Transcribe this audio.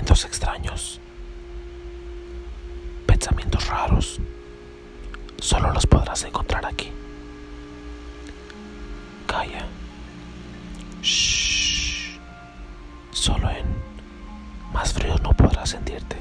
Pensamientos extraños. Pensamientos raros. Solo los podrás encontrar aquí. Calla. Shh. Solo en más frío no podrás sentirte.